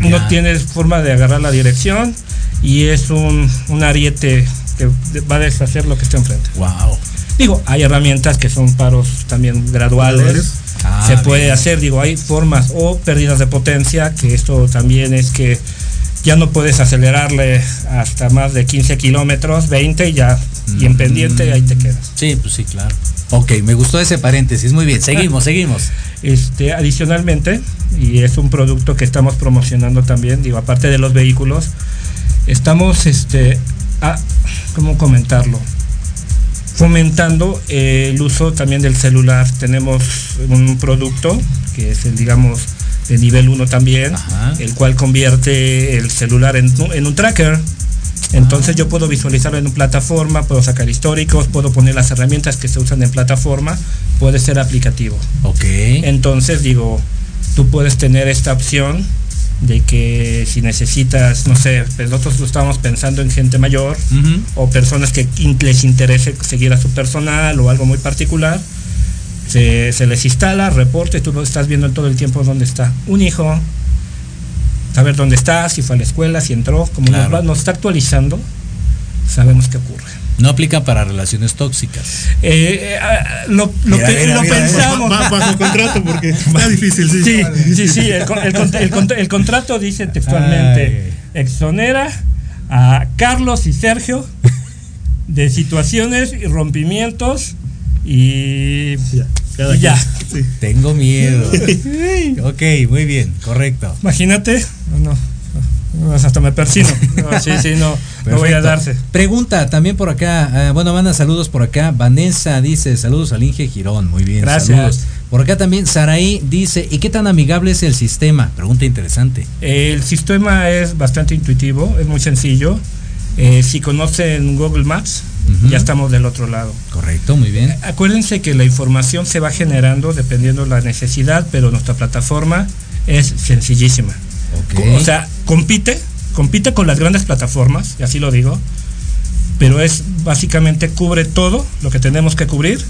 S3: no
S2: Ya.
S3: tienes forma de agarrar la dirección y es un, un ariete que va a deshacer lo que está enfrente.
S2: Wow.
S3: Digo, hay herramientas que son paros también graduales.
S2: Ah,
S3: se puede
S2: bien.
S3: hacer, digo, hay formas o pérdidas de potencia, que esto también es que ya no puedes acelerarle hasta más de 15 kilómetros, 20 y ya, y en pendiente ahí te quedas.
S2: Sí, pues sí, claro. Ok, me gustó ese paréntesis. Muy bien, seguimos, <laughs> seguimos.
S3: Este, adicionalmente, y es un producto que estamos promocionando también, digo, aparte de los vehículos, estamos, este, a, ¿cómo comentarlo? Fomentando eh, el uso también del celular. Tenemos un producto que es el, digamos, de nivel 1 también, el cual convierte el celular en, en un tracker. Entonces yo puedo visualizarlo en una plataforma, puedo sacar históricos, puedo poner las herramientas que se usan en plataforma, puede ser aplicativo.
S2: Ok.
S3: Entonces digo, tú puedes tener esta opción de que si necesitas, no sé, pues nosotros estábamos pensando en gente mayor o personas que les interese seguir a su personal o algo muy particular, se, se les instala, reporte, tú lo estás viendo en todo el tiempo dónde está un hijo, saber dónde está, si fue a la escuela, si entró, como nos, va- nos está actualizando, sabemos qué ocurre.
S2: No aplica para relaciones tóxicas.
S3: Eh, eh, ah, lo, lo
S2: Mira,
S3: pe-
S2: mira,
S3: lo
S2: mira,
S3: pensamos.
S4: Va- va- bajo contrato porque <laughs> está difícil, sí.
S3: Sí, sí, sí, el, con- el con- el con- el contrato dice textualmente, exonera a Carlos y Sergio de situaciones y rompimientos y
S4: cada
S3: y ya.
S4: Sí.
S2: Tengo miedo. <laughs> ok, muy bien, correcto.
S3: Imagínate, no, no, hasta me persino. No, sí, sí, no, no voy a darse.
S2: Pregunta también por acá, eh, bueno, manda saludos por acá. Vanessa dice, saludos al Inge Girón, muy bien.
S3: Gracias.
S2: Saludos. Por acá también Saraí dice, ¿y qué tan amigable es el sistema? Pregunta interesante.
S3: El sistema es bastante intuitivo, es muy sencillo. Eh, si conocen Google Maps, ya estamos del otro lado.
S2: Correcto, muy bien.
S3: Acuérdense que la información se va generando dependiendo de la necesidad, pero nuestra plataforma es sencillísima.
S2: Ok.
S3: O sea, compite, compite con las grandes plataformas, y así lo digo, pero es básicamente cubre todo lo que tenemos que cubrir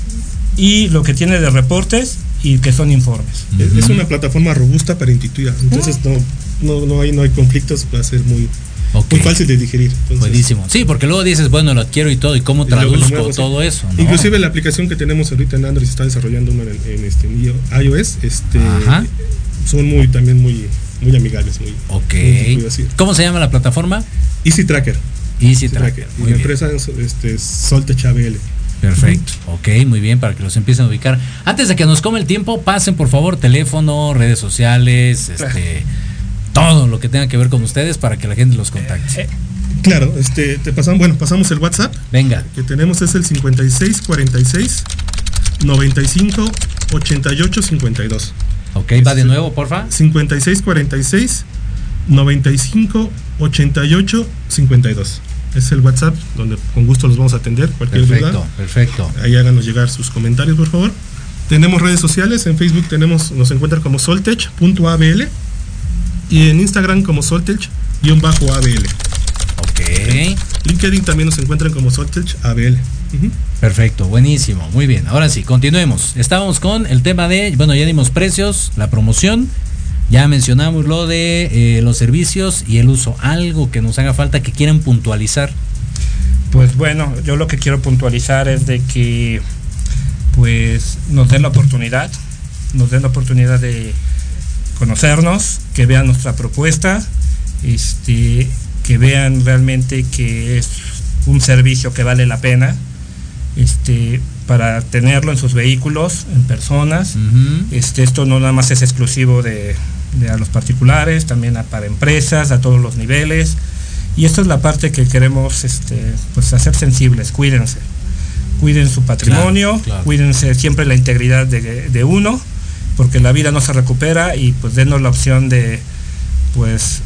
S3: y lo que tiene de reportes y que son informes.
S4: Es- Es una plataforma robusta pero intuitiva. Entonces no, no, no hay, no hay conflictos, va a ser muy,
S2: Ok.
S4: muy fácil de digerir. Entonces,
S2: Buenísimo. Sí, porque luego dices, bueno, lo adquiero y todo, ¿y cómo traduzco
S4: sí.
S2: todo eso? no?
S4: Inclusive la aplicación que tenemos ahorita en Android se está desarrollando una en, en este en iOS, este
S2: Ajá.
S4: son muy también muy muy amigables, muy,
S2: Ok.
S4: muy.
S2: ¿Cómo se llama la plataforma?
S4: Easy Tracker.
S2: Easy Tracker.
S4: Y la
S2: bien.
S4: empresa es este, Soltech ABL.
S2: Perfecto, ok, muy bien, para que los empiecen a ubicar. Antes de que nos come el tiempo, pasen por favor teléfono, redes sociales, este, <laughs> todo lo que tenga que ver con ustedes para que la gente los contacte.
S4: Claro, este, te pasamos, bueno, pasamos el WhatsApp.
S2: Venga.
S4: Que tenemos es el 56 46 95 88 52.
S2: Ok, va de nuevo, porfa.
S4: 56 46 95 88 52. Es el WhatsApp donde con gusto los vamos a atender. Cualquier
S2: Perfecto,
S4: duda.
S2: perfecto.
S4: Ahí háganos llegar sus comentarios, por favor. Tenemos redes sociales. En Facebook tenemos, nos encuentran como soltech.abl y en Instagram como soltech-abl.
S2: Ok.
S4: LinkedIn también nos encuentran como soltech-abl.
S2: Perfecto, buenísimo, muy bien. Ahora sí, continuemos. Estábamos con el tema de, bueno, ya dimos precios, la promoción, ya mencionamos lo de eh, los servicios y el uso. Algo que nos haga falta que quieran puntualizar.
S3: Pues bueno, yo lo que quiero puntualizar es de que pues nos den la oportunidad, nos den la oportunidad de conocernos, que vean nuestra propuesta, este, que vean realmente que es un servicio que vale la pena, este, para tenerlo en sus vehículos, en personas. Este, esto no nada más es exclusivo de, de a los particulares, también a- para empresas, a todos los niveles. Y esto es la parte que queremos este, pues hacer sensibles, cuídense. Cuiden su patrimonio,
S2: Claro, claro.
S3: cuídense siempre la integridad de, de uno, porque la vida no se recupera y pues denos la opción de pues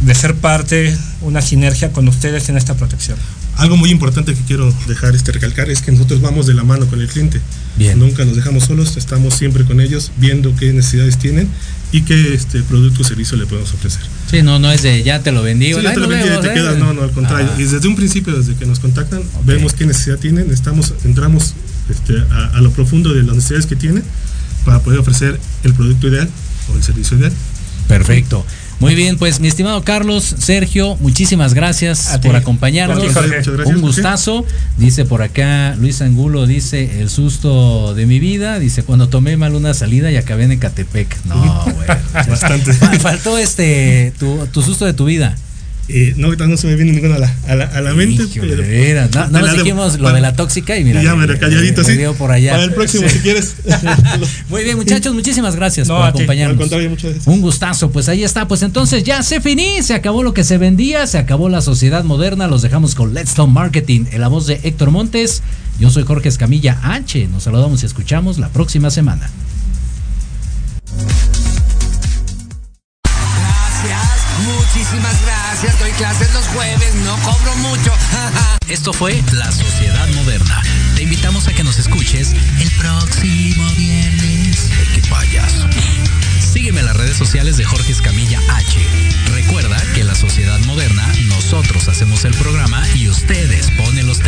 S3: de ser parte, una sinergia con ustedes en esta protección.
S4: algo muy importante que quiero dejar este recalcar es que nosotros vamos de la mano con el cliente.
S2: Bien.
S4: Nunca nos dejamos solos, estamos siempre con ellos, viendo qué necesidades tienen y qué este producto o servicio le podemos ofrecer.
S2: Sí, no, no es de ya te lo vendí.
S4: Sí, ya te lo vendí y
S2: vemos,
S4: te
S2: ¿eh?
S4: quedas, no, no, al contrario.
S2: Ah.
S4: Y desde un principio, desde que nos contactan, vemos qué necesidad tienen, estamos, entramos este, a, a lo profundo de las necesidades que tienen para poder ofrecer el producto ideal o el servicio ideal.
S2: Perfecto. Muy bien, pues mi estimado Carlos, Sergio, muchísimas gracias por acompañarnos.
S3: A ti, Jorge.
S4: Muchas gracias,
S2: Un gustazo. Dice por acá Luis Angulo, dice el susto de mi vida. Dice cuando tomé mal una salida y acabé en Ecatepec. No, <laughs> güey.
S4: Bastante.
S2: Fa- <laughs> Faltó este tu, tu susto de tu vida.
S4: Eh, no, ahorita no se me viene ninguna a la, a la, a la mente. Pero-
S2: de veras. No, no nos dijimos lo
S4: Para-
S2: de la tóxica y mira.
S4: y ya,
S2: me-
S4: mira, calladito,
S2: dio por allá.
S4: Para el próximo, si quieres. <laughs>
S2: Muy bien, muchachos, muchísimas gracias
S3: No,
S2: por acompañarnos.
S4: Al contrario, muchas gracias.
S2: Un gustazo, pues ahí está. Pues entonces ya se finí, se acabó lo que se vendía, se acabó la sociedad moderna. Los dejamos con Let's Talk Marketing en la voz de Héctor Montes. Yo soy Jorge Escamilla H. Nos saludamos y escuchamos la próxima semana.
S12: Clases los jueves, no cobro mucho. <laughs>
S1: Esto fue La Sociedad Moderna. Te invitamos a que nos escuches el próximo viernes. ¡Qué payaso! Sígueme en las redes sociales de Jorge Escamilla H. Recuerda que La Sociedad Moderna nosotros hacemos el programa y ustedes ponen los